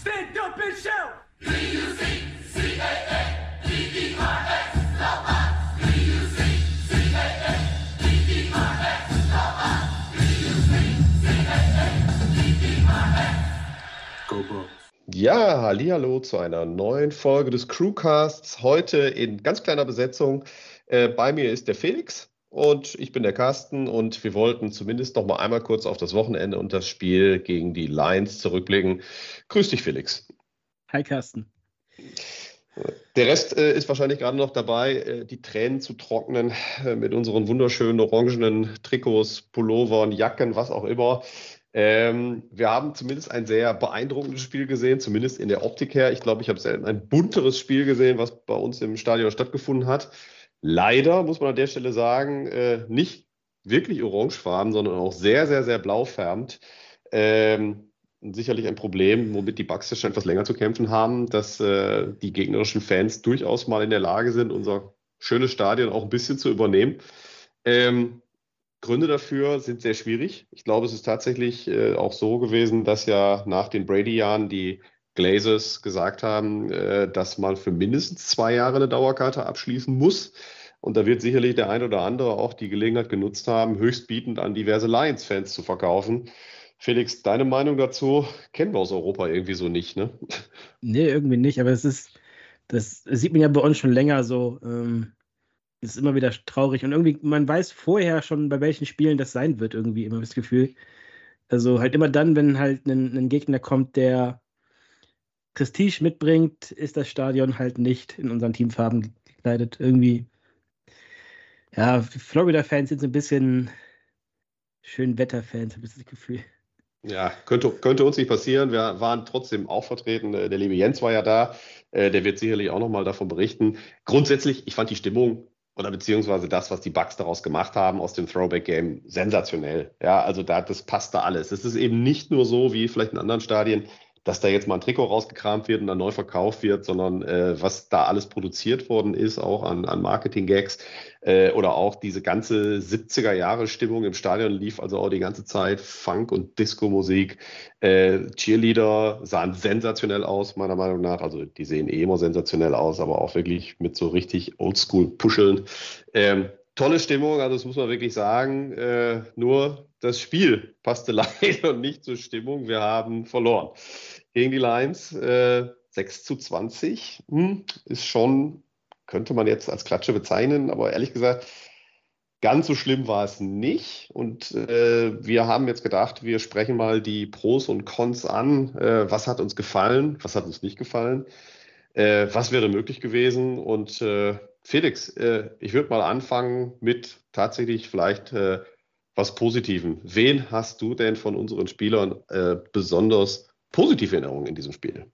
Stand up and shout! Ja, hallo zu einer neuen Folge des Crewcasts. Heute in ganz kleiner Besetzung. Äh, bei mir ist der Felix und ich bin der Carsten und wir wollten zumindest noch mal einmal kurz auf das Wochenende und das Spiel gegen die Lions zurückblicken. Grüß dich, Felix. Hi, Carsten. Der Rest äh, ist wahrscheinlich gerade noch dabei, äh, die Tränen zu trocknen äh, mit unseren wunderschönen orangenen Trikots, Pullovern, Jacken, was auch immer. Ähm, wir haben zumindest ein sehr beeindruckendes Spiel gesehen, zumindest in der Optik her. Ich glaube, ich habe selten ein bunteres Spiel gesehen, was bei uns im Stadion stattgefunden hat. Leider muss man an der Stelle sagen, äh, nicht wirklich orangefarben, sondern auch sehr, sehr, sehr blau färbt. Ähm, sicherlich ein Problem, womit die Bucks schon etwas länger zu kämpfen haben, dass äh, die gegnerischen Fans durchaus mal in der Lage sind, unser schönes Stadion auch ein bisschen zu übernehmen. Ähm, Gründe dafür sind sehr schwierig. Ich glaube, es ist tatsächlich äh, auch so gewesen, dass ja nach den Brady-Jahren die Glazers gesagt haben, äh, dass man für mindestens zwei Jahre eine Dauerkarte abschließen muss. Und da wird sicherlich der ein oder andere auch die Gelegenheit genutzt haben, höchstbietend an diverse Lions-Fans zu verkaufen. Felix, deine Meinung dazu kennen wir aus Europa irgendwie so nicht, ne? Nee, irgendwie nicht, aber es ist, das sieht man ja bei uns schon länger so. Ähm, ist immer wieder traurig. Und irgendwie, man weiß vorher schon, bei welchen Spielen das sein wird, irgendwie immer das Gefühl. Also halt immer dann, wenn halt ein, ein Gegner kommt, der Prestige mitbringt, ist das Stadion halt nicht in unseren Teamfarben gekleidet. Irgendwie, ja, Florida-Fans sind so ein bisschen schön Wetterfans, habe ich das Gefühl. Ja, könnte, könnte uns nicht passieren. Wir waren trotzdem auch vertreten. Der liebe Jens war ja da. Äh, der wird sicherlich auch nochmal davon berichten. Grundsätzlich, ich fand die Stimmung oder beziehungsweise das, was die Bugs daraus gemacht haben aus dem Throwback-Game, sensationell. Ja, also da, das passt da alles. Es ist eben nicht nur so wie vielleicht in anderen Stadien, dass da jetzt mal ein Trikot rausgekramt wird und dann neu verkauft wird, sondern äh, was da alles produziert worden ist, auch an, an Marketing-Gags äh, oder auch diese ganze 70er-Jahre-Stimmung im Stadion lief also auch die ganze Zeit Funk- und Disco-Musik. Äh, Cheerleader sahen sensationell aus, meiner Meinung nach. Also die sehen eh immer sensationell aus, aber auch wirklich mit so richtig Oldschool-Puscheln. Ähm, tolle Stimmung, also das muss man wirklich sagen. Äh, nur das Spiel passte leider nicht zur Stimmung. Wir haben verloren. Gegen die Lions äh, 6 zu 20 hm, ist schon, könnte man jetzt als Klatsche bezeichnen, aber ehrlich gesagt, ganz so schlimm war es nicht. Und äh, wir haben jetzt gedacht, wir sprechen mal die Pros und Cons an. Äh, was hat uns gefallen? Was hat uns nicht gefallen? Äh, was wäre möglich gewesen? Und äh, Felix, äh, ich würde mal anfangen mit tatsächlich vielleicht äh, was Positiven. Wen hast du denn von unseren Spielern äh, besonders positive Erinnerungen in diesem Spiel?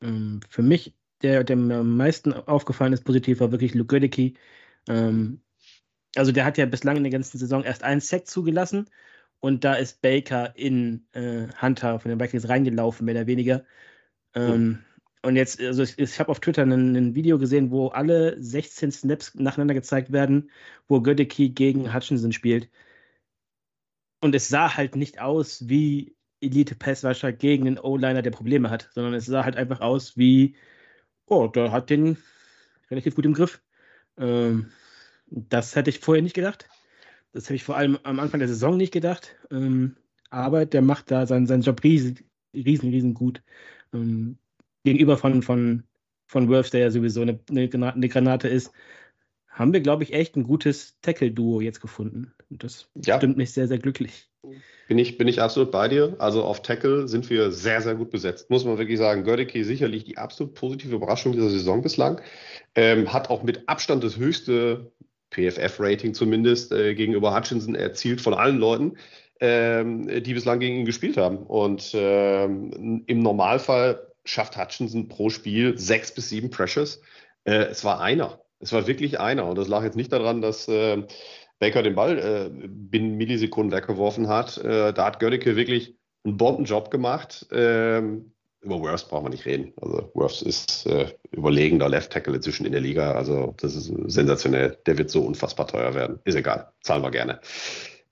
Ähm, für mich, der, der mir am meisten aufgefallen ist, positiv, war wirklich Luke Gödecki. Ähm, also der hat ja bislang in der ganzen Saison erst einen Sack zugelassen und da ist Baker in äh, Hunter von den Vikings reingelaufen, mehr oder weniger. Ähm, mhm. Und jetzt, also ich, ich habe auf Twitter ein, Video gesehen, wo alle 16 Snaps nacheinander gezeigt werden, wo Gödecki gegen Hutchinson spielt. Und es sah halt nicht aus wie Elite Passwasher gegen einen O-Liner, der Probleme hat, sondern es sah halt einfach aus wie, oh, der hat den relativ gut im Griff. Ähm, das hätte ich vorher nicht gedacht. Das habe ich vor allem am Anfang der Saison nicht gedacht. Ähm, aber der macht da seinen, seinen Job riesen, riesen, riesen gut. Ähm, gegenüber von, von, von Worth, der ja sowieso eine, eine, Granate ist, haben wir, glaube ich, echt ein gutes Tackle-Duo jetzt gefunden. Und das ja. stimmt mich sehr, sehr glücklich. Bin ich, bin ich absolut bei dir. Also auf Tackle sind wir sehr, sehr gut besetzt. Muss man wirklich sagen. Gördecke sicherlich die absolut positive Überraschung dieser Saison bislang. Ähm, hat auch mit Abstand das höchste PFF-Rating zumindest äh, gegenüber Hutchinson erzielt von allen Leuten, ähm, die bislang gegen ihn gespielt haben. Und ähm, im Normalfall schafft Hutchinson pro Spiel sechs bis sieben Pressures. Äh, es war einer. Es war wirklich einer. Und das lag jetzt nicht daran, dass äh, Baker den Ball äh, binnen Millisekunden weggeworfen hat. Äh, da hat Gönnecke wirklich einen Bombenjob gemacht. Ähm, über Worth brauchen wir nicht reden. Also Worth ist äh, überlegender Left Tackle inzwischen in der Liga. Also das ist sensationell. Der wird so unfassbar teuer werden. Ist egal. Zahlen wir gerne.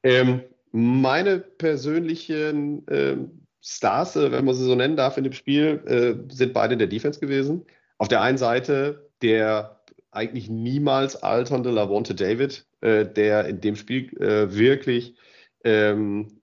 Ähm, meine persönlichen ähm, Stars, äh, wenn man sie so nennen darf, in dem Spiel, äh, sind beide in der Defense gewesen. Auf der einen Seite der eigentlich niemals alternde Lavonte David, äh, der in dem Spiel wirklich ähm,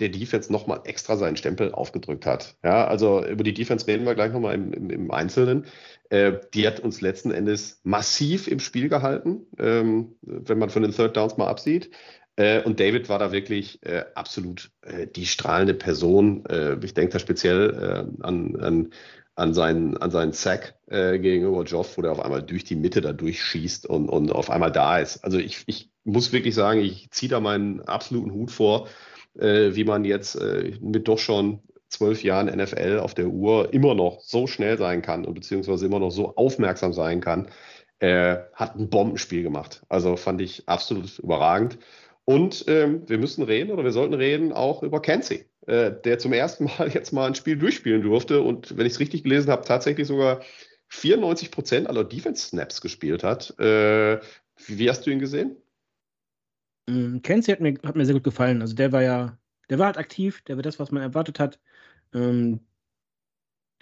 der Defense nochmal extra seinen Stempel aufgedrückt hat. Ja, also über die Defense reden wir gleich nochmal im, im, im Einzelnen. Äh, die hat uns letzten Endes massiv im Spiel gehalten, ähm, wenn man von den Third Downs mal absieht. Äh, und David war da wirklich äh, absolut äh, die strahlende Person. Ich denke da speziell an, an, an, seinen, an seinen Sack gegenüber Joff, wo der auf einmal durch die Mitte da durchschießt und, und auf einmal da ist. Also ich, ich muss wirklich sagen, ich ziehe da meinen absoluten Hut vor, wie man jetzt mit doch schon zwölf Jahren NFL auf der Uhr immer noch so schnell sein kann und beziehungsweise immer noch so aufmerksam sein kann. Hat ein Bombenspiel gemacht. Also fand ich absolut überragend. Und ähm, wir müssen reden oder wir sollten reden auch über Kenzie, äh, der zum ersten Mal jetzt mal ein Spiel durchspielen durfte und wenn ich es richtig gelesen habe, tatsächlich sogar 94 Prozent aller Defense-Snaps gespielt hat. Äh, wie, wie, hast du ihn gesehen? Mm, Kenzie hat mir, hat mir sehr gut gefallen. Also der war ja, der war halt aktiv, der war das, was man erwartet hat. Ähm,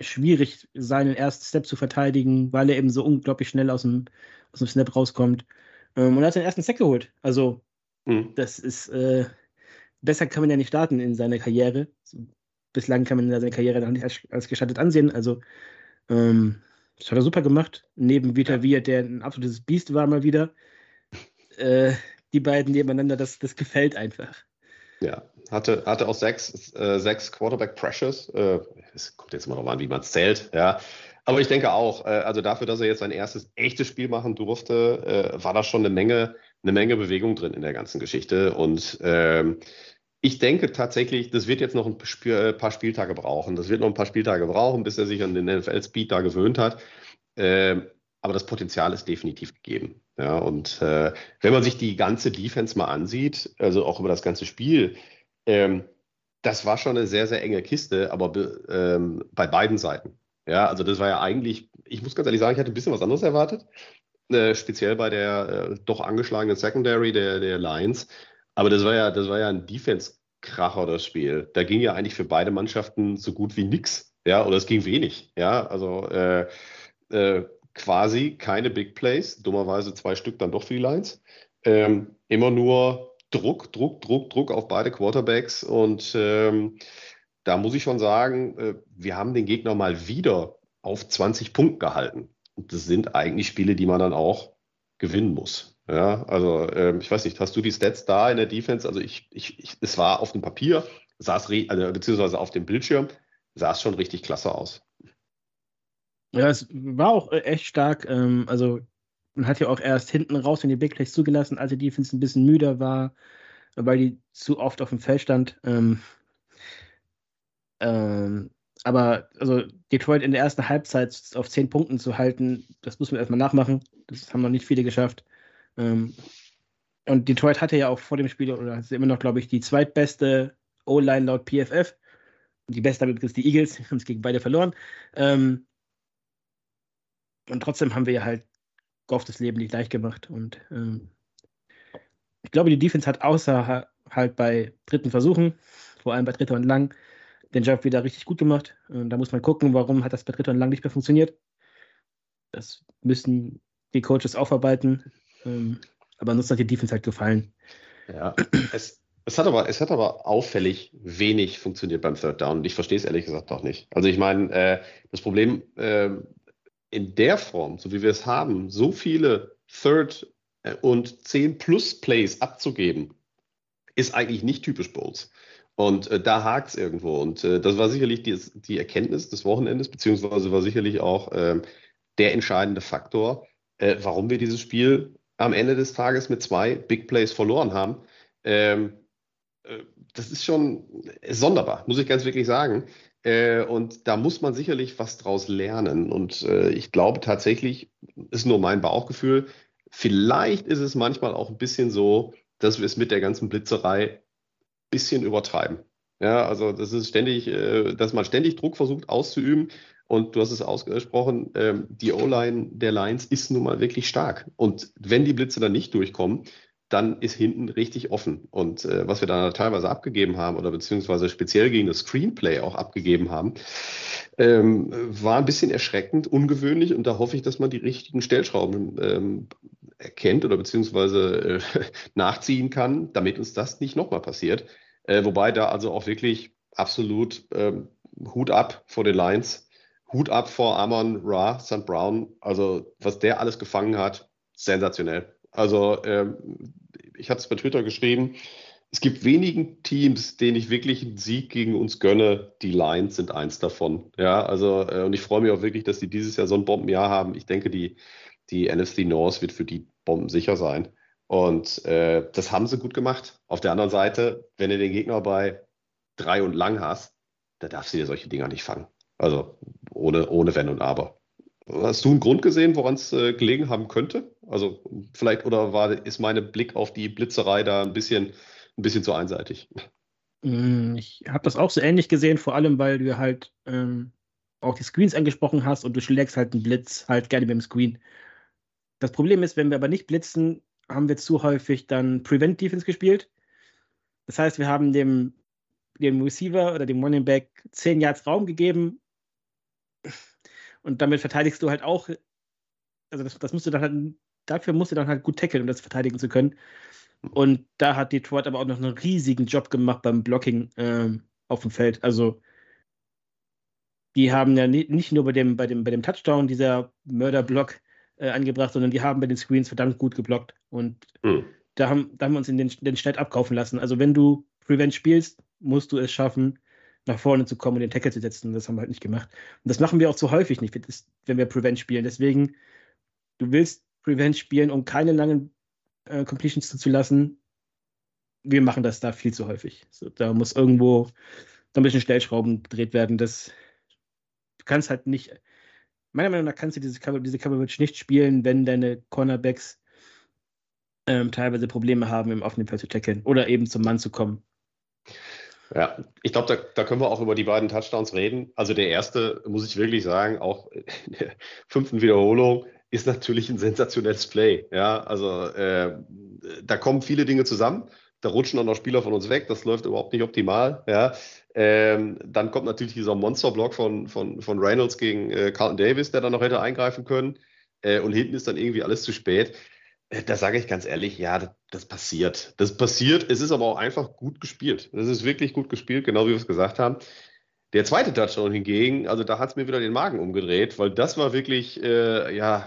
schwierig, seinen ersten Step zu verteidigen, weil er eben so unglaublich schnell aus dem, aus dem Snap rauskommt. Ähm, und er hat seinen ersten Sack geholt. Also Mhm. Das ist, äh, besser kann man ja nicht starten in seiner Karriere. Bislang kann man seine Karriere noch nicht als, als gestattet ansehen. Also, ähm, das hat er super gemacht. Neben Vita Via, der ein absolutes Biest war, mal wieder. Äh, die beiden nebeneinander, das, das gefällt einfach. Ja, hatte, hatte auch sechs, äh, sechs Quarterback Pressures. Äh, es kommt jetzt immer noch an, wie man es zählt. Ja. Aber ich denke auch, äh, also dafür, dass er jetzt sein erstes echtes Spiel machen durfte, äh, war da schon eine Menge eine Menge Bewegung drin in der ganzen Geschichte. Und ähm, ich denke tatsächlich, das wird jetzt noch ein äh, paar Spieltage brauchen. Das wird noch ein paar Spieltage brauchen, bis er sich an den NFL-Speed da gewöhnt hat. Ähm, aber das Potenzial ist definitiv gegeben. Ja, und äh, wenn man sich die ganze Defense mal ansieht, also auch über das ganze Spiel, ähm, das war schon eine sehr, sehr enge Kiste, aber ähm, bei beiden Seiten. Ja, also das war ja eigentlich, ich muss ganz ehrlich sagen, ich hatte ein bisschen was anderes erwartet. Äh, speziell bei der äh, doch angeschlagenen Secondary der, der Lions. Aber das war ja, das war ja ein Defense-Kracher, das Spiel. Da ging ja eigentlich für beide Mannschaften so gut wie nichts. Ja, oder es ging wenig. Ja, also äh, äh, quasi keine Big Plays, dummerweise zwei Stück dann doch für die Lions. Ähm, immer nur Druck, Druck, Druck, Druck auf beide Quarterbacks und ähm, da muss ich schon sagen, äh, wir haben den Gegner mal wieder auf 20 Punkte gehalten das sind eigentlich Spiele, die man dann auch gewinnen muss. Ja, also ähm, ich weiß nicht, hast du die Stats da in der Defense? Also ich, ich, ich es war auf dem Papier, saß also, beziehungsweise auf dem Bildschirm, sah es schon richtig klasse aus. Ja, es war auch äh, echt stark. Ähm, also man hat ja auch erst hinten raus in die Big Plays zugelassen, als die Defense ein bisschen müder war, weil die zu oft auf dem Feld stand. Ähm, ähm, aber also Detroit in der ersten Halbzeit auf zehn Punkten zu halten, das muss man erstmal nachmachen. Das haben noch nicht viele geschafft. Ähm, und Detroit hatte ja auch vor dem Spiel, oder ist immer noch, glaube ich, die zweitbeste O-Line laut PFF. Die beste damit ist die Eagles, haben es gegen beide verloren. Ähm, und trotzdem haben wir ja halt Goff das Leben nicht leicht gemacht. Und ähm, ich glaube, die Defense hat außer halt bei dritten Versuchen, vor allem bei dritter und lang, den Job wieder richtig gut gemacht. Und da muss man gucken, warum hat das bei Dritter und Lang nicht mehr funktioniert. Das müssen die Coaches aufarbeiten. Ähm, aber ansonsten hat die Defense halt gefallen. Ja, es, es, hat aber, es hat aber auffällig wenig funktioniert beim Third Down. Ich verstehe es ehrlich gesagt auch nicht. Also ich meine, äh, das Problem äh, in der Form, so wie wir es haben, so viele Third äh, und 10 Plus Plays abzugeben, ist eigentlich nicht typisch Bowls. Und äh, da hakt es irgendwo. Und äh, das war sicherlich die, die, Erkenntnis des Wochenendes, beziehungsweise war sicherlich auch äh, der entscheidende Faktor, äh, warum wir dieses Spiel am Ende des Tages mit zwei Big Plays verloren haben. Ähm, äh, das ist schon sonderbar, muss ich ganz wirklich sagen. Äh, und da muss man sicherlich was draus lernen. Und ich glaube tatsächlich, ist nur mein Bauchgefühl, vielleicht ist es manchmal auch ein bisschen so, dass wir es mit der ganzen Blitzerei bisschen übertreiben. Ja, also das ist ständig, äh, dass man ständig Druck versucht auszuüben. Und du hast es ausgesprochen, ähm, die O-Line der Lions ist nun mal wirklich stark. Und wenn die Blitze dann nicht durchkommen, dann ist hinten richtig offen. Und äh, was wir dann teilweise abgegeben haben oder beziehungsweise speziell gegen das Screenplay auch abgegeben haben, ähm, war ein bisschen erschreckend, ungewöhnlich und da hoffe ich, dass man die richtigen Stellschrauben ähm, erkennt oder beziehungsweise äh, nachziehen kann, damit uns das nicht nochmal passiert. Äh, wobei da also auch wirklich absolut ähm, Hut ab vor den Lions, Hut ab vor Amon Ra, St. Brown. Also was der alles gefangen hat, sensationell. Also ähm, ich hatte es bei Twitter geschrieben, es gibt wenigen Teams, denen ich wirklich einen Sieg gegen uns gönne. Die Lions sind eins davon. Ja, also äh, und ich freue mich auch wirklich, dass die dieses Jahr so ein Bombenjahr haben. Ich denke, die, die NFC North wird für die Bomben sicher sein. Und äh, das haben sie gut gemacht. Auf der anderen Seite, wenn du den Gegner bei drei und lang hast, da darfst du dir solche Dinger nicht fangen. Also ohne, ohne Wenn und Aber. Hast du einen Grund gesehen, woran es äh, gelegen haben könnte? Also vielleicht oder war ist mein Blick auf die Blitzerei da ein bisschen, ein bisschen zu einseitig? Mm, ich habe das auch so ähnlich gesehen, vor allem weil du halt ähm, auch die Screens angesprochen hast und du schlägst halt einen Blitz halt gerne mit dem Screen. Das Problem ist, wenn wir aber nicht blitzen, haben wir zu häufig dann Prevent Defense gespielt. Das heißt, wir haben dem, dem Receiver oder dem Running Back 10 Yards Raum gegeben und damit verteidigst du halt auch, also das, das musst du dann halt, dafür musst du dann halt gut tackeln, um das verteidigen zu können. Und da hat Detroit aber auch noch einen riesigen Job gemacht beim Blocking ähm, auf dem Feld. Also die haben ja nicht nur bei dem, bei dem, bei dem Touchdown dieser Mörderblock äh, angebracht, sondern die haben bei den Screens verdammt gut geblockt. Und mhm. da, haben, da haben wir uns in den, den Schnitt abkaufen lassen. Also wenn du Prevent spielst, musst du es schaffen, nach vorne zu kommen und den Tackle zu setzen. Das haben wir halt nicht gemacht. Und das machen wir auch zu häufig nicht, wenn wir Prevent spielen. Deswegen, du willst Prevent spielen, um keine langen äh, Completions zuzulassen. Wir machen das da viel zu häufig. So, da muss irgendwo da ein bisschen Stellschrauben gedreht werden. Das, du kannst halt nicht, meiner Meinung nach kannst du diese, Cover, diese Coverage nicht spielen, wenn deine Cornerbacks ähm, teilweise Probleme haben, im offenen Feld zu tackeln oder eben zum Mann zu kommen. Ja, ich glaube, da, da können wir auch über die beiden Touchdowns reden. Also der erste, muss ich wirklich sagen, auch in der fünften Wiederholung ist natürlich ein sensationelles Play. Ja, also äh, da kommen viele Dinge zusammen. Da rutschen auch noch Spieler von uns weg. Das läuft überhaupt nicht optimal. Ja, ähm, dann kommt natürlich dieser Monsterblock von, von, von Reynolds gegen äh, Carlton Davis, der dann noch hätte eingreifen können. Äh, und hinten ist dann irgendwie alles zu spät. Äh, da sage ich ganz ehrlich, ja, das, das, passiert. Das passiert. Es ist aber auch einfach gut gespielt. Das ist wirklich gut gespielt, genau wie wir es gesagt haben. Der zweite Touchdown hingegen, also da hat es mir wieder den Magen umgedreht, weil das war wirklich, äh, ja,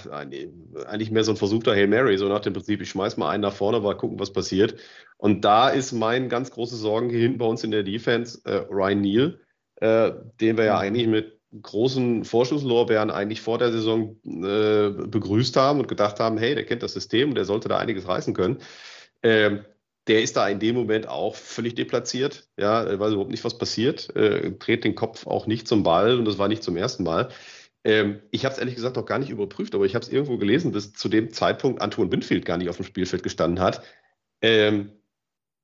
eigentlich mehr so ein versuchter Hail Mary, so nach dem Prinzip, ich schmeiß mal einen nach vorne, mal gucken, was passiert. Und da ist mein ganz große Sorgen hier hinten bei uns in der Defense, äh, Ryan Neal, äh, den wir ja mhm. eigentlich mit großen Vorschusslorbeeren eigentlich vor der Saison äh, begrüßt haben und gedacht haben, hey, der kennt das System und der sollte da einiges reißen können. Ähm, der ist da in dem Moment auch völlig deplatziert, ja, weiß überhaupt nicht, was passiert, äh, dreht den Kopf auch nicht zum Ball und das war nicht zum ersten Mal. Ähm, ich habe es ehrlich gesagt auch gar nicht überprüft, aber ich habe es irgendwo gelesen, dass zu dem Zeitpunkt Anton Winfield gar nicht auf dem Spielfeld gestanden hat. Ähm,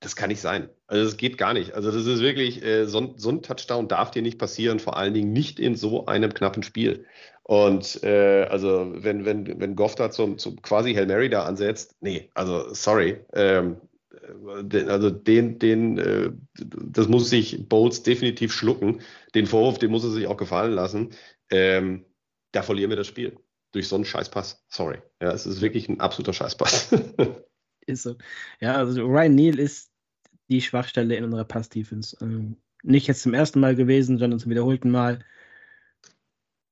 das kann nicht sein. Also das geht gar nicht. Also das ist wirklich, äh, so, so, ein Touchdown darf dir nicht passieren, vor allen Dingen nicht in so einem knappen Spiel. Und äh, also wenn, wenn, wenn Goff da zum, zum quasi Hail Mary da ansetzt, nee, also sorry. Ähm, äh, also den, den, äh, das muss sich Bowles definitiv schlucken. Den Vorwurf, den muss er sich auch gefallen lassen. Ähm, da verlieren wir das Spiel. Durch so einen Scheißpass. Sorry. Ja, es ist wirklich ein absoluter Scheißpass. ist so. Ja, also Ryan Neal ist die Schwachstelle in unserer Pass-Defense. Ähm, nicht jetzt zum ersten Mal gewesen, sondern zum wiederholten Mal.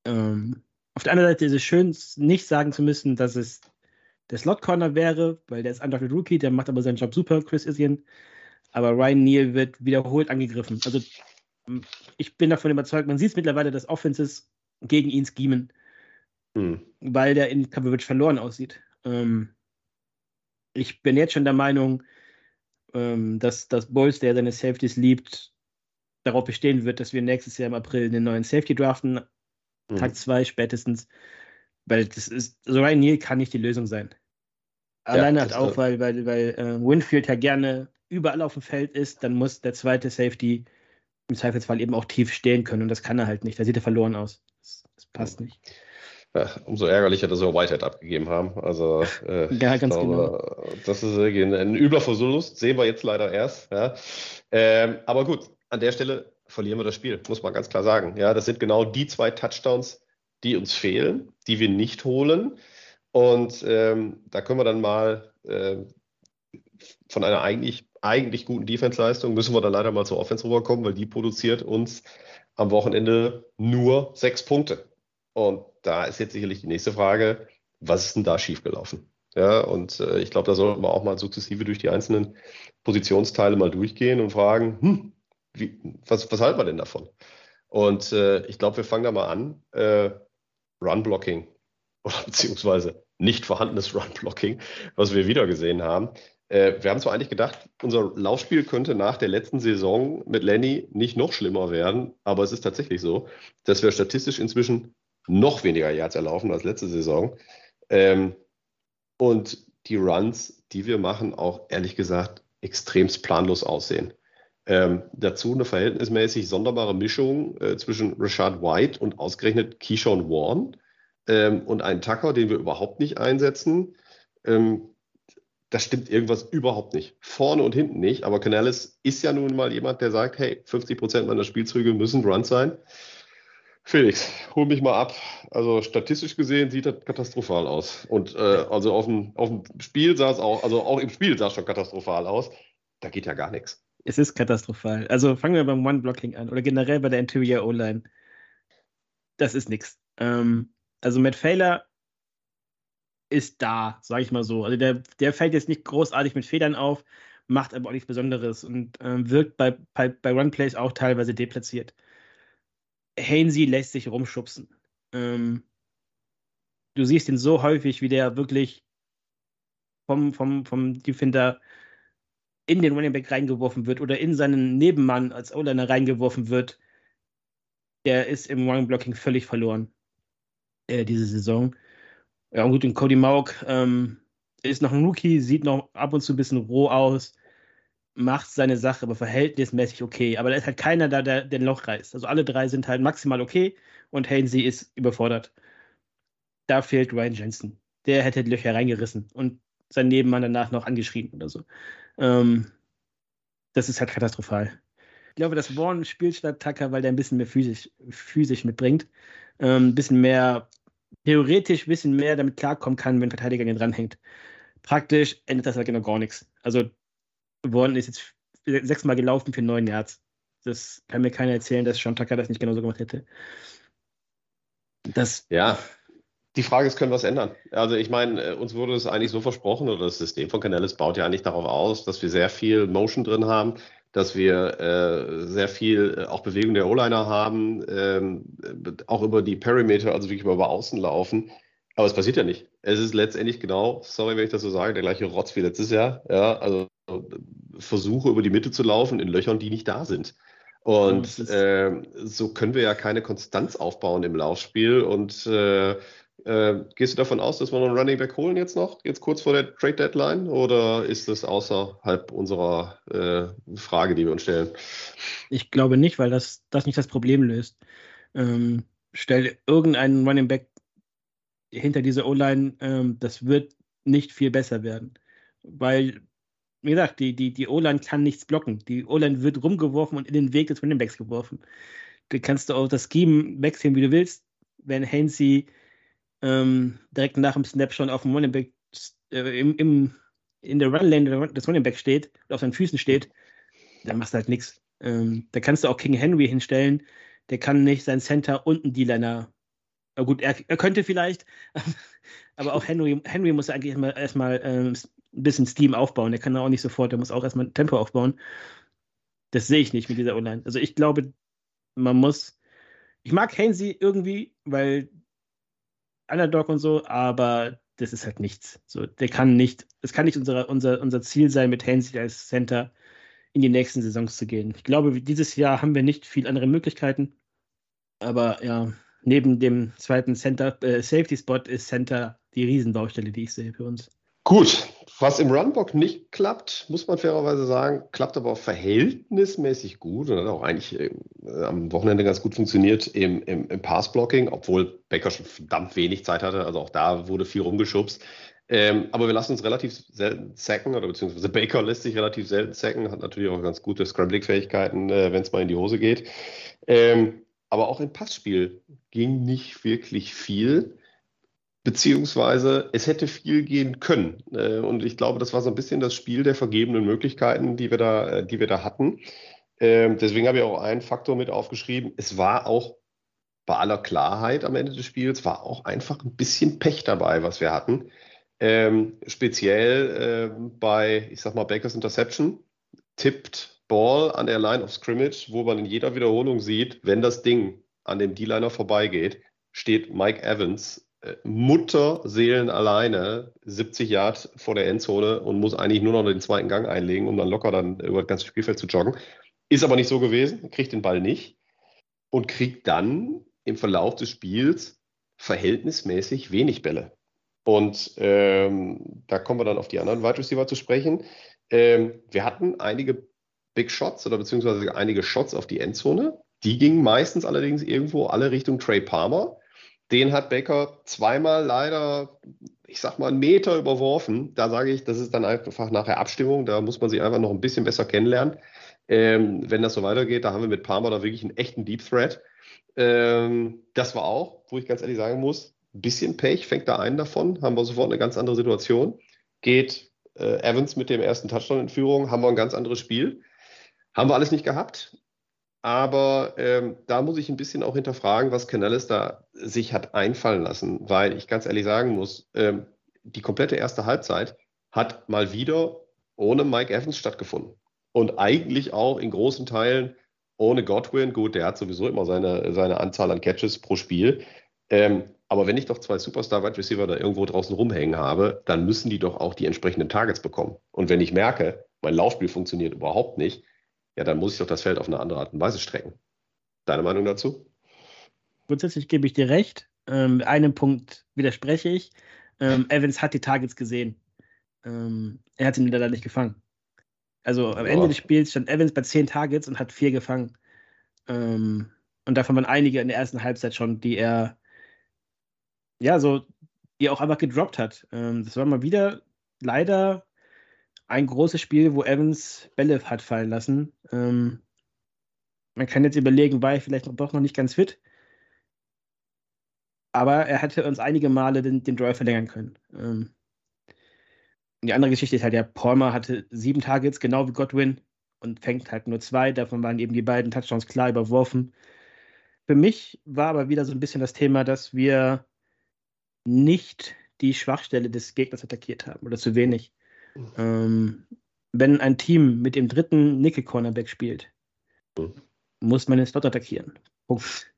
Ähm, auf der anderen Seite ist es schön, nicht sagen zu müssen, dass es der Slot-Corner wäre, weil der ist undrafted Rookie, der macht aber seinen Job super, Chris Isian. Aber Ryan Neal wird wiederholt angegriffen. Also ich bin davon überzeugt, man sieht es mittlerweile, dass Offenses gegen ihn schemen, hm. weil der in Coverage verloren aussieht. Ähm, ich bin jetzt schon der Meinung, ähm, dass, dass Bulls, der seine Safeties liebt, darauf bestehen wird, dass wir nächstes Jahr im April einen neuen Safety draften. Mhm. Tag 2 spätestens. Weil das ist, so Ryan Neal kann nicht die Lösung sein. Alleine ja, halt auch, weil, weil, weil äh, Winfield ja gerne überall auf dem Feld ist, dann muss der zweite Safety im Zweifelsfall eben auch tief stehen können und das kann er halt nicht. Da sieht er verloren aus. Das, das passt nicht. Ja, umso ärgerlicher, dass wir Whitehead abgegeben haben. Also, äh, ja, ganz glaube, genau. Das ist ein übler Verlust, sehen wir jetzt leider erst. Ja. Ähm, aber gut, an der Stelle verlieren wir das Spiel, muss man ganz klar sagen. Ja, das sind genau die zwei Touchdowns, die uns fehlen, die wir nicht holen. Und ähm, da können wir dann mal äh, von einer eigentlich, eigentlich guten Defense-Leistung, müssen wir dann leider mal zur Offense rüberkommen, weil die produziert uns am Wochenende nur sechs Punkte. Und da ist jetzt sicherlich die nächste Frage, was ist denn da schiefgelaufen? Ja, und äh, ich glaube, da sollten wir auch mal sukzessive durch die einzelnen Positionsteile mal durchgehen und fragen, hm, wie, was, was halten wir denn davon? Und äh, ich glaube, wir fangen da mal an. Äh, Run-Blocking oder beziehungsweise nicht vorhandenes Run-Blocking, was wir wieder gesehen haben. Äh, wir haben zwar eigentlich gedacht, unser Laufspiel könnte nach der letzten Saison mit Lenny nicht noch schlimmer werden, aber es ist tatsächlich so, dass wir statistisch inzwischen noch weniger Yards erlaufen als letzte Saison. Ähm, und die Runs, die wir machen, auch ehrlich gesagt extremst planlos aussehen. Ähm, dazu eine verhältnismäßig sonderbare Mischung äh, zwischen Rashad White und ausgerechnet Keyshawn Warren ähm, und einen Tucker, den wir überhaupt nicht einsetzen. Ähm, da stimmt irgendwas überhaupt nicht. Vorne und hinten nicht. Aber Canales ist ja nun mal jemand, der sagt, hey, 50 Prozent meiner Spielzüge müssen Runs sein. Felix, hol mich mal ab. Also statistisch gesehen sieht das katastrophal aus. Und äh, also auf dem, auf dem Spiel sah es auch, also auch im Spiel sah es schon katastrophal aus. Da geht ja gar nichts. Es ist katastrophal. Also fangen wir beim One-Blocking an oder generell bei der Interior O-Line. Das ist nichts. Ähm, also Matt Failer ist da, sage ich mal so. Also der, der fällt jetzt nicht großartig mit Federn auf, macht aber auch nichts Besonderes und ähm, wirkt bei, bei, bei Runplays auch teilweise deplatziert. Hainsey lässt sich rumschubsen. Ähm, du siehst ihn so häufig, wie der wirklich vom, vom, vom Defender in den Running Back reingeworfen wird oder in seinen Nebenmann als O-Liner reingeworfen wird, der ist im Running Blocking völlig verloren äh, diese Saison. Ja, und gut, und Cody Mauk ähm, ist noch ein Rookie, sieht noch ab und zu ein bisschen roh aus, macht seine Sache, aber verhältnismäßig okay. Aber da ist halt keiner da, der den Loch reißt. Also alle drei sind halt maximal okay und Hainsey ist überfordert. Da fehlt Ryan Jensen. Der hätte die Löcher reingerissen und sein Nebenmann danach noch angeschrien oder so. Ähm, das ist halt katastrophal. Ich glaube, dass Warren spielt statt Tucker, weil der ein bisschen mehr physisch, physisch mitbringt. Ähm, ein bisschen mehr, theoretisch ein bisschen mehr damit klarkommen kann, wenn ein Verteidiger an dranhängt. Praktisch endet das halt genau gar nichts. Also Warren ist jetzt sechsmal gelaufen für neun Yards. Das kann mir keiner erzählen, dass Sean Tucker das nicht genauso gemacht hätte. Das ja, die Frage ist, können wir es ändern? Also ich meine, äh, uns wurde es eigentlich so versprochen, oder das System von Canales baut ja eigentlich darauf aus, dass wir sehr viel Motion drin haben, dass wir äh, sehr viel äh, auch Bewegung der O-Liner haben, ähm, auch über die Perimeter, also wirklich über Außen laufen. Aber es passiert ja nicht. Es ist letztendlich genau, sorry, wenn ich das so sage, der gleiche Rotz wie letztes Jahr. Ja, also Versuche über die Mitte zu laufen in Löchern, die nicht da sind. Und äh, so können wir ja keine Konstanz aufbauen im Laufspiel. Und äh, äh, gehst du davon aus, dass wir noch einen Running Back holen jetzt noch, jetzt kurz vor der Trade Deadline, oder ist das außerhalb unserer äh, Frage, die wir uns stellen? Ich glaube nicht, weil das, das nicht das Problem löst. Ähm, stell irgendeinen Running Back hinter dieser O-Line, ähm, das wird nicht viel besser werden. Weil, wie gesagt, die, die, die O-Line kann nichts blocken. Die O-Line wird rumgeworfen und in den Weg des Running Backs geworfen. Du kannst auch das Scheme wechseln, wie du willst. Wenn Hainsey ähm, direkt nach dem Snap schon auf dem Running Back äh, im, im, in der Runlane des Running Back steht, auf seinen Füßen steht, dann machst du halt nichts. Ähm, da kannst du auch King Henry hinstellen, der kann nicht sein Center und ein D-Liner. Gut, er, er, könnte vielleicht, aber auch Henry, Henry muss eigentlich erstmal, erstmal ähm, ein bisschen Steam aufbauen. Der kann auch nicht sofort, der muss auch erstmal Tempo aufbauen. Das sehe ich nicht mit dieser Online. Also ich glaube, man muss. Ich mag Hainsey irgendwie, weil Underdog und so, aber das ist halt nichts. So, der kann nicht, es kann nicht unser, unser, unser Ziel sein, mit Hansi als Center in die nächsten Saisons zu gehen. Ich glaube, dieses Jahr haben wir nicht viel andere Möglichkeiten. Aber ja, neben dem zweiten Center, äh, Safety Spot ist Center die Riesenbaustelle, die ich sehe für uns. Gut, was im Runbock nicht klappt, muss man fairerweise sagen, klappt aber verhältnismäßig gut und hat auch eigentlich äh, am Wochenende ganz gut funktioniert im, im, im Passblocking, obwohl Becker schon verdammt wenig Zeit hatte. Also auch da wurde viel rumgeschubst. Ähm, aber wir lassen uns relativ selten sacken, oder beziehungsweise Baker lässt sich relativ selten sacken, hat natürlich auch ganz gute Scrambling-Fähigkeiten, äh, wenn es mal in die Hose geht. Ähm, aber auch im Passspiel ging nicht wirklich viel, beziehungsweise es hätte viel gehen können. Äh, und ich glaube, das war so ein bisschen das Spiel der vergebenen Möglichkeiten, die wir da, äh, die wir da hatten. Ähm, deswegen habe ich auch einen Faktor mit aufgeschrieben. Es war auch bei aller Klarheit am Ende des Spiels, war auch einfach ein bisschen Pech dabei, was wir hatten. Ähm, speziell äh, bei, ich sag mal, Bakers Interception, tippt Ball an der Line of Scrimmage, wo man in jeder Wiederholung sieht, wenn das Ding an dem D-Liner vorbeigeht, steht Mike Evans Mutterseelen alleine 70 Yard vor der Endzone und muss eigentlich nur noch den zweiten Gang einlegen, um dann locker dann über das ganze Spielfeld zu joggen. Ist aber nicht so gewesen, kriegt den Ball nicht und kriegt dann im Verlauf des Spiels verhältnismäßig wenig Bälle. Und ähm, da kommen wir dann auf die anderen Wide Receiver zu sprechen. Ähm, wir hatten einige Big Shots oder beziehungsweise einige Shots auf die Endzone. Die gingen meistens allerdings irgendwo alle Richtung Trey Palmer. Den hat Baker zweimal leider, ich sag mal, einen Meter überworfen. Da sage ich, das ist dann einfach nachher Abstimmung. Da muss man sich einfach noch ein bisschen besser kennenlernen. Ähm, wenn das so weitergeht, da haben wir mit Palmer da wirklich einen echten Deep Threat. Ähm, das war auch, wo ich ganz ehrlich sagen muss, ein bisschen Pech, fängt da einen davon, haben wir sofort eine ganz andere Situation. Geht äh, Evans mit dem ersten Touchdown in Führung, haben wir ein ganz anderes Spiel. Haben wir alles nicht gehabt. Aber ähm, da muss ich ein bisschen auch hinterfragen, was Canales da sich hat einfallen lassen, weil ich ganz ehrlich sagen muss, ähm, die komplette erste Halbzeit hat mal wieder ohne Mike Evans stattgefunden. Und eigentlich auch in großen Teilen ohne Godwin. Gut, der hat sowieso immer seine, seine Anzahl an Catches pro Spiel. Ähm, aber wenn ich doch zwei Superstar-Wide Receiver da irgendwo draußen rumhängen habe, dann müssen die doch auch die entsprechenden Targets bekommen. Und wenn ich merke, mein Laufspiel funktioniert überhaupt nicht, ja, dann muss ich doch das Feld auf eine andere Art und Weise strecken. Deine Meinung dazu? Grundsätzlich gebe ich dir recht. Ähm, einem Punkt widerspreche ich. Ähm, Evans hat die Targets gesehen. Ähm, er hat sie leider nicht gefangen. Also am Ende des Spiels stand Evans bei zehn Targets und hat vier gefangen. Ähm, und davon waren einige in der ersten Halbzeit schon, die er ja, so, die auch einfach gedroppt hat. Ähm, das war mal wieder leider ein großes Spiel, wo Evans Bälle hat fallen lassen. Ähm, man kann jetzt überlegen, war er vielleicht noch, doch noch nicht ganz fit. Aber er hätte uns einige Male den, den Drive verlängern können. Ähm, die andere Geschichte ist halt, ja, Palmer hatte sieben Targets, genau wie Godwin, und fängt halt nur zwei. Davon waren eben die beiden Touchdowns klar überworfen. Für mich war aber wieder so ein bisschen das Thema, dass wir nicht die Schwachstelle des Gegners attackiert haben oder zu wenig. Ähm, wenn ein Team mit dem dritten Nickel-Cornerback spielt, mhm. muss man den Slot attackieren. Punkt.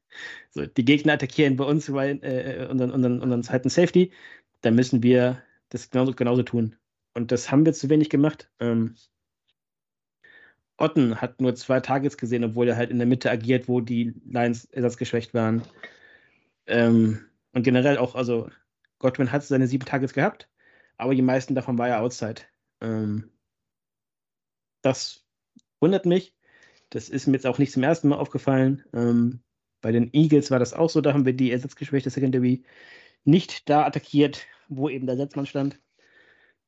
So, die Gegner attackieren bei uns weil, äh, unseren, unseren, unseren zweiten Safety, dann müssen wir das genauso, genauso tun. Und das haben wir zu wenig gemacht. Ähm, Otten hat nur zwei Targets gesehen, obwohl er halt in der Mitte agiert, wo die Lions ersatzgeschwächt waren. Ähm, und generell auch, also Godwin hat seine sieben Targets gehabt, aber die meisten davon war ja Outside. Ähm, das wundert mich. Das ist mir jetzt auch nicht zum ersten Mal aufgefallen. Ähm, bei den Eagles war das auch so, da haben wir die ersatzgeschwächte Secondary nicht da attackiert, wo eben der Setzmann stand.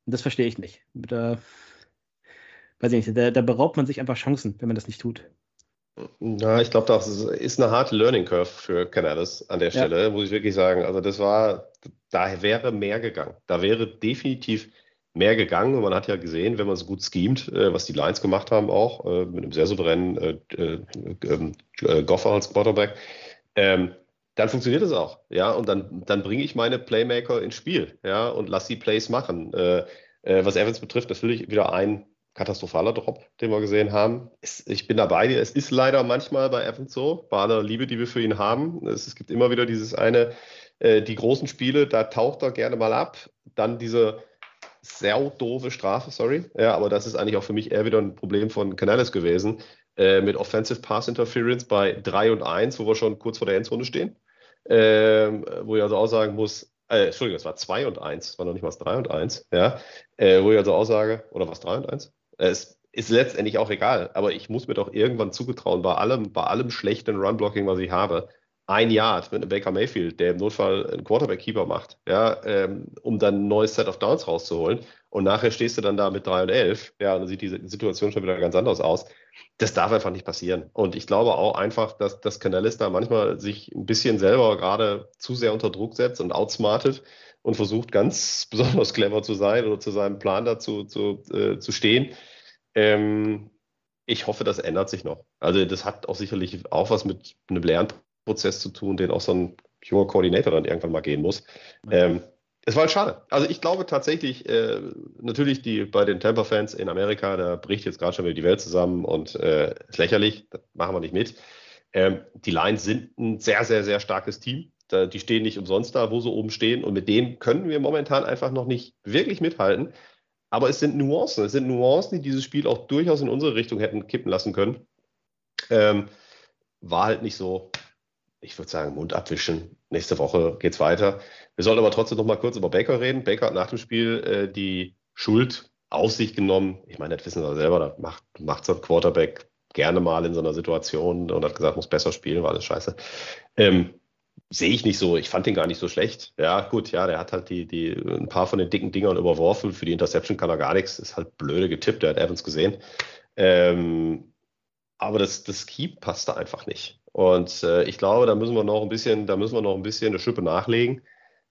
Und das verstehe ich nicht. Da, weiß ich nicht, da, da beraubt man sich einfach Chancen, wenn man das nicht tut. Na, ich glaube, das ist eine harte Learning Curve für Canales an der Stelle, ja. muss ich wirklich sagen. Also das war, da wäre mehr gegangen. Da wäre definitiv mehr gegangen. Und man hat ja gesehen, wenn man so gut schemt, äh, was die Lions gemacht haben auch, äh, mit einem sehr souveränen äh, äh, ähm, äh, Goffer als Quarterback, ähm, dann funktioniert es auch. Ja, und dann, dann bringe ich meine Playmaker ins Spiel, ja, und lass die Plays machen. Was Evans betrifft, natürlich wieder ein katastrophaler Drop, den wir gesehen haben. Es, ich bin dabei Es ist leider manchmal bei Evans so, bei aller Liebe, die wir für ihn haben. Es, es gibt immer wieder dieses eine, äh, die großen Spiele, da taucht er gerne mal ab. Dann diese sehr doofe Strafe, sorry. Ja, aber das ist eigentlich auch für mich eher wieder ein Problem von Canales gewesen. Äh, mit Offensive Pass Interference bei 3 und 1, wo wir schon kurz vor der Endzone stehen. Äh, wo ich also auch sagen muss, äh, Entschuldigung, es war 2 und 1, es war noch nicht mal 3 und 1, ja, äh, wo ich also aussage, oder was 3 und 1? Äh, es ist letztendlich auch egal, aber ich muss mir doch irgendwann zugetrauen, bei allem, bei allem schlechten Run-Blocking, was ich habe, ein Yard mit einem Baker Mayfield, der im Notfall einen Quarterback-Keeper macht, ja, ähm, um dann ein neues Set of Downs rauszuholen. Und nachher stehst du dann da mit 3 und 11, ja, dann sieht die Situation schon wieder ganz anders aus. Das darf einfach nicht passieren. Und ich glaube auch einfach, dass das Canellis da manchmal sich ein bisschen selber gerade zu sehr unter Druck setzt und outsmartet und versucht ganz besonders clever zu sein oder zu seinem Plan dazu zu, äh, zu stehen. Ähm, ich hoffe, das ändert sich noch. Also das hat auch sicherlich auch was mit einem Lernprozess zu tun, den auch so ein junger Koordinator dann irgendwann mal gehen muss. Ähm, es war halt schade. Also ich glaube tatsächlich, äh, natürlich die bei den Tampa-Fans in Amerika, da bricht jetzt gerade schon wieder die Welt zusammen und äh, ist lächerlich, das machen wir nicht mit. Ähm, die Lions sind ein sehr, sehr, sehr starkes Team. Da, die stehen nicht umsonst da, wo sie oben stehen und mit denen können wir momentan einfach noch nicht wirklich mithalten. Aber es sind Nuancen. Es sind Nuancen, die dieses Spiel auch durchaus in unsere Richtung hätten kippen lassen können. Ähm, war halt nicht so, ich würde sagen, Mund abwischen. Nächste Woche geht's weiter. Wir sollen aber trotzdem noch mal kurz über Baker reden. Baker hat nach dem Spiel äh, die Schuld auf sich genommen. Ich meine, das wissen wir selber, da macht, macht so ein Quarterback gerne mal in so einer Situation und hat gesagt, muss besser spielen, war alles scheiße. Ähm, sehe ich nicht so. Ich fand den gar nicht so schlecht. Ja, gut, ja, der hat halt die, die, ein paar von den dicken Dingern überworfen. Für die Interception kann er gar nichts. Ist halt blöde getippt. Der hat Evans gesehen. Ähm, aber das, das Keep passt da einfach nicht. Und äh, ich glaube, da müssen wir noch ein bisschen, da müssen wir noch ein bisschen eine Schippe nachlegen.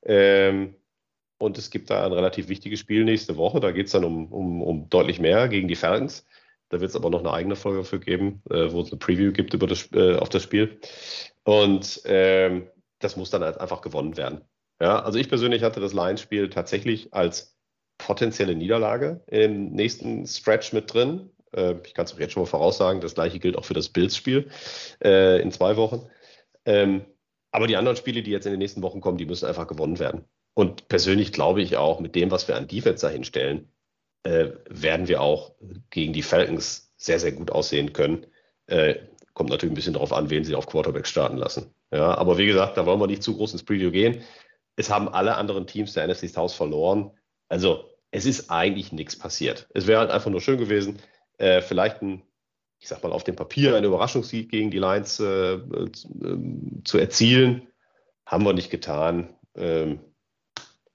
Ähm, und es gibt da ein relativ wichtiges Spiel nächste Woche. Da geht es dann um, um, um deutlich mehr gegen die Falcons. Da wird es aber noch eine eigene Folge für geben, äh, wo es eine Preview gibt über das, äh, auf das Spiel. Und ähm, das muss dann halt einfach gewonnen werden. Ja, also ich persönlich hatte das Lions-Spiel tatsächlich als potenzielle Niederlage im nächsten Stretch mit drin. Äh, ich kann es auch jetzt schon mal voraussagen, das gleiche gilt auch für das Bills-Spiel äh, in zwei Wochen. Ähm, aber die anderen Spiele, die jetzt in den nächsten Wochen kommen, die müssen einfach gewonnen werden. Und persönlich glaube ich auch, mit dem, was wir an Defense dahinstellen, äh, werden wir auch gegen die Falcons sehr, sehr gut aussehen können. Äh, kommt natürlich ein bisschen darauf an, wen sie auf Quarterback starten lassen. Ja, aber wie gesagt, da wollen wir nicht zu groß ins Preview gehen. Es haben alle anderen Teams der NFC South verloren. Also es ist eigentlich nichts passiert. Es wäre halt einfach nur schön gewesen, äh, vielleicht ein, ich sag mal, auf dem Papier einen Überraschungssieg gegen die Lions äh, äh, zu erzielen. Haben wir nicht getan. Ähm,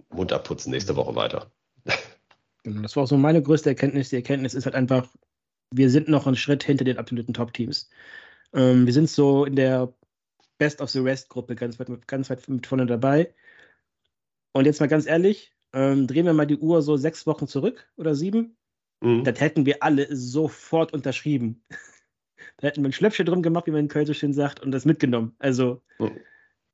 Mund abputzen, nächste Woche weiter. Genau, das war auch so meine größte Erkenntnis. Die Erkenntnis ist halt einfach, wir sind noch einen Schritt hinter den absoluten Top-Teams. Ähm, wir sind so in der Best of the Rest-Gruppe ganz weit, ganz weit mit vorne dabei. Und jetzt mal ganz ehrlich, ähm, drehen wir mal die Uhr so sechs Wochen zurück oder sieben. Mhm. Das hätten wir alle sofort unterschrieben. da hätten wir ein Schlöpfchen drum gemacht, wie man in Köln so schön sagt, und das mitgenommen. Also, mhm.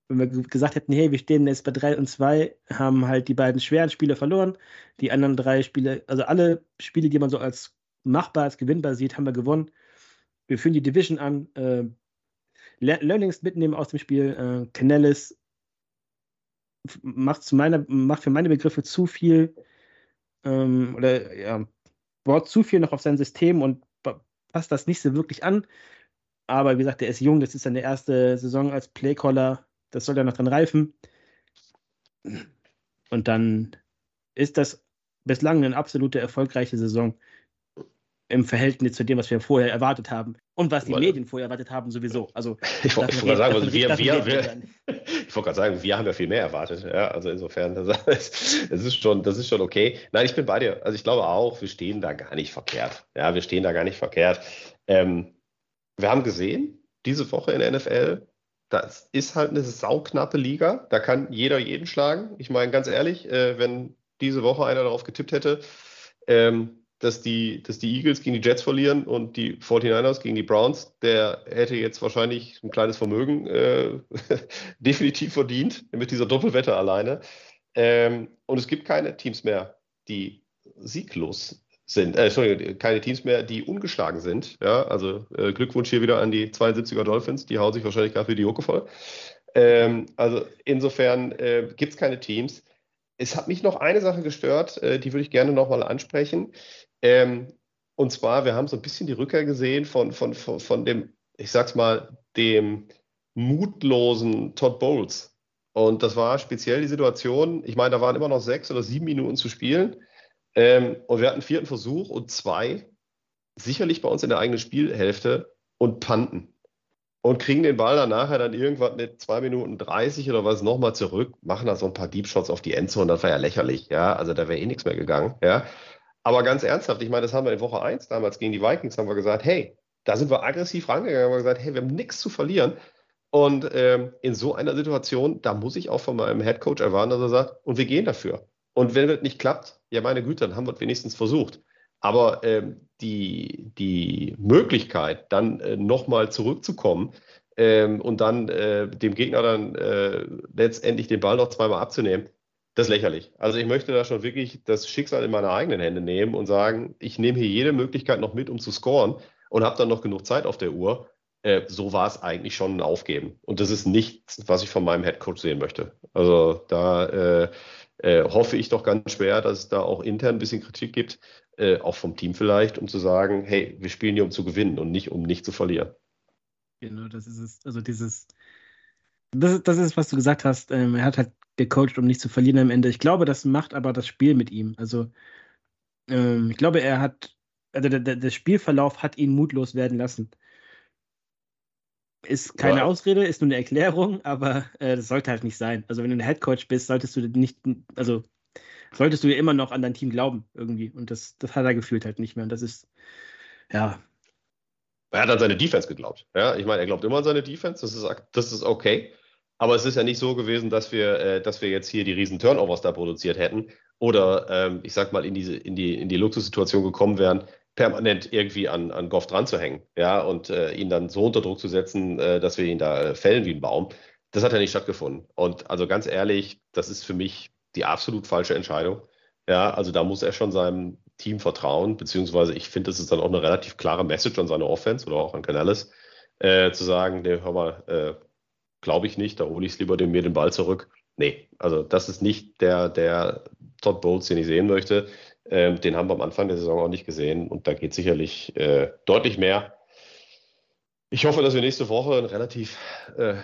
wenn wir gesagt hätten, hey, wir stehen jetzt bei drei und zwei, haben halt die beiden schweren Spiele verloren. Die anderen drei Spiele, also alle Spiele, die man so als machbar, als gewinnbar sieht, haben wir gewonnen. Wir führen die Division an. Äh, Learnings mitnehmen aus dem Spiel. Äh, Canellis macht, meiner, macht für meine Begriffe zu viel ähm, oder ja, baut zu viel noch auf sein System und passt das nicht so wirklich an. Aber wie gesagt, der ist jung, das ist seine erste Saison als Playcaller, das soll ja noch dran reifen. Und dann ist das bislang eine absolute erfolgreiche Saison im Verhältnis zu dem, was wir vorher erwartet haben. Und was die Weil, Medien vorher erwartet haben, sowieso. Also, ich wollte gerade sagen, also wir, wir, wir, ich wollte gerade sagen, wir haben ja viel mehr erwartet. Ja, also insofern, das, das, ist schon, das ist schon okay. Nein, ich bin bei dir. Also ich glaube auch, wir stehen da gar nicht verkehrt. Ja, wir stehen da gar nicht verkehrt. Ähm, wir haben gesehen, diese Woche in der NFL, das ist halt eine sauknappe Liga. Da kann jeder jeden schlagen. Ich meine, ganz ehrlich, äh, wenn diese Woche einer darauf getippt hätte, ähm, dass die, dass die Eagles gegen die Jets verlieren und die 49ers gegen die Browns, der hätte jetzt wahrscheinlich ein kleines Vermögen äh, definitiv verdient mit dieser Doppelwette alleine. Ähm, und es gibt keine Teams mehr, die sieglos sind. Äh, Entschuldigung, keine Teams mehr, die ungeschlagen sind. Ja, also äh, Glückwunsch hier wieder an die 72er Dolphins, die hauen sich wahrscheinlich gerade für die Joke voll. Ähm, also insofern äh, gibt es keine Teams. Es hat mich noch eine Sache gestört, äh, die würde ich gerne nochmal ansprechen. Ähm, und zwar, wir haben so ein bisschen die Rückkehr gesehen von, von, von, von dem, ich sag's mal, dem mutlosen Todd Bowles. Und das war speziell die Situation, ich meine, da waren immer noch sechs oder sieben Minuten zu spielen. Ähm, und wir hatten einen vierten Versuch und zwei, sicherlich bei uns in der eigenen Spielhälfte und panten. Und kriegen den Ball dann nachher dann irgendwann mit zwei Minuten 30 oder was nochmal zurück, machen da so ein paar Deep Shots auf die Endzone, das war ja lächerlich, ja. Also da wäre eh nichts mehr gegangen, ja. Aber ganz ernsthaft, ich meine, das haben wir in Woche 1 damals gegen die Vikings, haben wir gesagt, hey, da sind wir aggressiv rangegangen, haben wir gesagt, hey, wir haben nichts zu verlieren. Und ähm, in so einer Situation, da muss ich auch von meinem Headcoach erwarten, dass er sagt, und wir gehen dafür. Und wenn das nicht klappt, ja meine Güte, dann haben wir es wenigstens versucht. Aber ähm, die, die Möglichkeit, dann äh, nochmal zurückzukommen ähm, und dann äh, dem Gegner dann äh, letztendlich den Ball noch zweimal abzunehmen, das ist lächerlich. Also ich möchte da schon wirklich das Schicksal in meine eigenen Hände nehmen und sagen, ich nehme hier jede Möglichkeit noch mit, um zu scoren und habe dann noch genug Zeit auf der Uhr. Äh, so war es eigentlich schon ein Aufgeben. Und das ist nichts, was ich von meinem Headcoach sehen möchte. Also da äh, äh, hoffe ich doch ganz schwer, dass es da auch intern ein bisschen Kritik gibt, äh, auch vom Team vielleicht, um zu sagen, hey, wir spielen hier, um zu gewinnen und nicht, um nicht zu verlieren. Genau, das ist es. Also dieses, das, das ist, was du gesagt hast. Ähm, er hat halt gecoacht, um nicht zu verlieren am Ende. Ich glaube, das macht aber das Spiel mit ihm. Also ähm, ich glaube, er hat, also der, der, der Spielverlauf hat ihn mutlos werden lassen. Ist keine ja. Ausrede, ist nur eine Erklärung, aber äh, das sollte halt nicht sein. Also wenn du ein Headcoach bist, solltest du nicht, also solltest du ja immer noch an dein Team glauben irgendwie. Und das, das hat er gefühlt halt nicht mehr. Und das ist, ja. Er hat an seine Defense geglaubt. Ja, ich meine, er glaubt immer an seine Defense. Das ist, das ist okay. Aber es ist ja nicht so gewesen, dass wir, äh, dass wir jetzt hier die riesen Turnovers da produziert hätten oder ähm, ich sag mal in diese in die in die Luxussituation gekommen wären, permanent irgendwie an, an Goff dran zu hängen, ja, und äh, ihn dann so unter Druck zu setzen, äh, dass wir ihn da äh, fällen wie ein Baum. Das hat ja nicht stattgefunden. Und also ganz ehrlich, das ist für mich die absolut falsche Entscheidung. Ja, also da muss er schon seinem Team vertrauen, beziehungsweise ich finde, das ist dann auch eine relativ klare Message an seine Offense oder auch an Canales, äh, zu sagen, nee, hör mal, äh, glaube ich nicht, da hole ich es lieber dem, mir den Ball zurück. Nee, also das ist nicht der, der Todd Bowles, den ich sehen möchte. Ähm, den haben wir am Anfang der Saison auch nicht gesehen und da geht sicherlich äh, deutlich mehr. Ich hoffe, dass wir nächste Woche ein relativ, äh,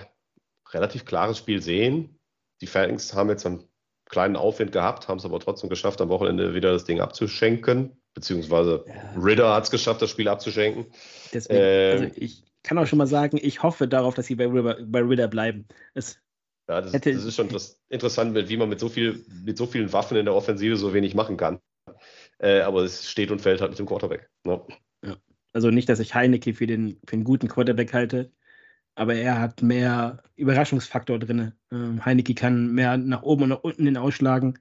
relativ klares Spiel sehen. Die Falcons haben jetzt einen kleinen Aufwind gehabt, haben es aber trotzdem geschafft, am Wochenende wieder das Ding abzuschenken. Beziehungsweise ja. Ridder hat es geschafft, das Spiel abzuschenken. Deswegen, ähm, also ich kann auch schon mal sagen, ich hoffe darauf, dass sie bei Ridder, bei Ridder bleiben. Es ja, das, hätte, das ist schon interessant, wie man mit so, viel, mit so vielen Waffen in der Offensive so wenig machen kann. Äh, aber es steht und fällt halt mit dem Quarterback. Ne? Ja. Also nicht, dass ich Heineke für den, für einen guten Quarterback halte, aber er hat mehr Überraschungsfaktor drin. Ähm, Heineke kann mehr nach oben und nach unten hin ausschlagen.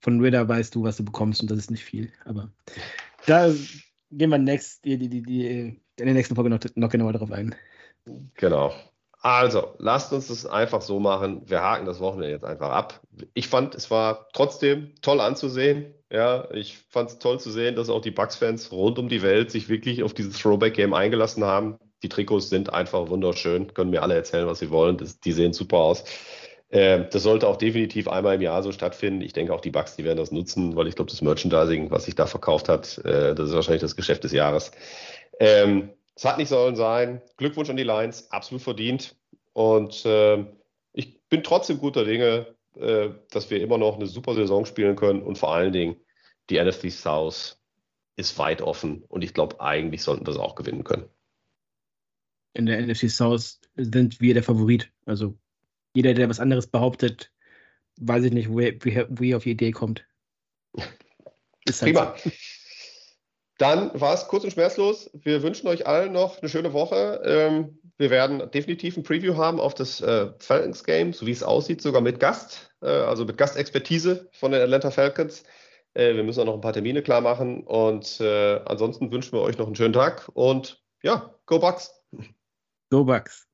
Von Ritter weißt du, was du bekommst und das ist nicht viel. Aber da gehen wir next, die, die, die, die, in der nächsten Folge noch, noch genauer darauf ein. Genau. Also, lasst uns das einfach so machen. Wir haken das Wochenende jetzt einfach ab. Ich fand, es war trotzdem toll anzusehen. Ja, ich fand es toll zu sehen, dass auch die Bucks-Fans rund um die Welt sich wirklich auf dieses Throwback-Game eingelassen haben. Die Trikots sind einfach wunderschön. Können mir alle erzählen, was sie wollen. Das, die sehen super aus. Äh, das sollte auch definitiv einmal im Jahr so stattfinden. Ich denke auch die Bucks, die werden das nutzen, weil ich glaube, das Merchandising, was sich da verkauft hat, äh, das ist wahrscheinlich das Geschäft des Jahres. Ähm, es hat nicht sollen sein. Glückwunsch an die Lions, absolut verdient. Und äh, ich bin trotzdem guter Dinge, äh, dass wir immer noch eine super Saison spielen können und vor allen Dingen die NFC South ist weit offen und ich glaube, eigentlich sollten wir es auch gewinnen können. In der NFC South sind wir der Favorit. Also jeder, der was anderes behauptet, weiß ich nicht, wie, wie, wie auf die Idee kommt. Ist halt Prima. So. Dann war es kurz und schmerzlos. Wir wünschen euch allen noch eine schöne Woche. Ähm, wir werden definitiv ein Preview haben auf das äh, Falcons Game, so wie es aussieht, sogar mit Gast, äh, also mit Gastexpertise von den Atlanta Falcons. Äh, wir müssen auch noch ein paar Termine klar machen und äh, ansonsten wünschen wir euch noch einen schönen Tag und ja, go Bucks! Go Bucks!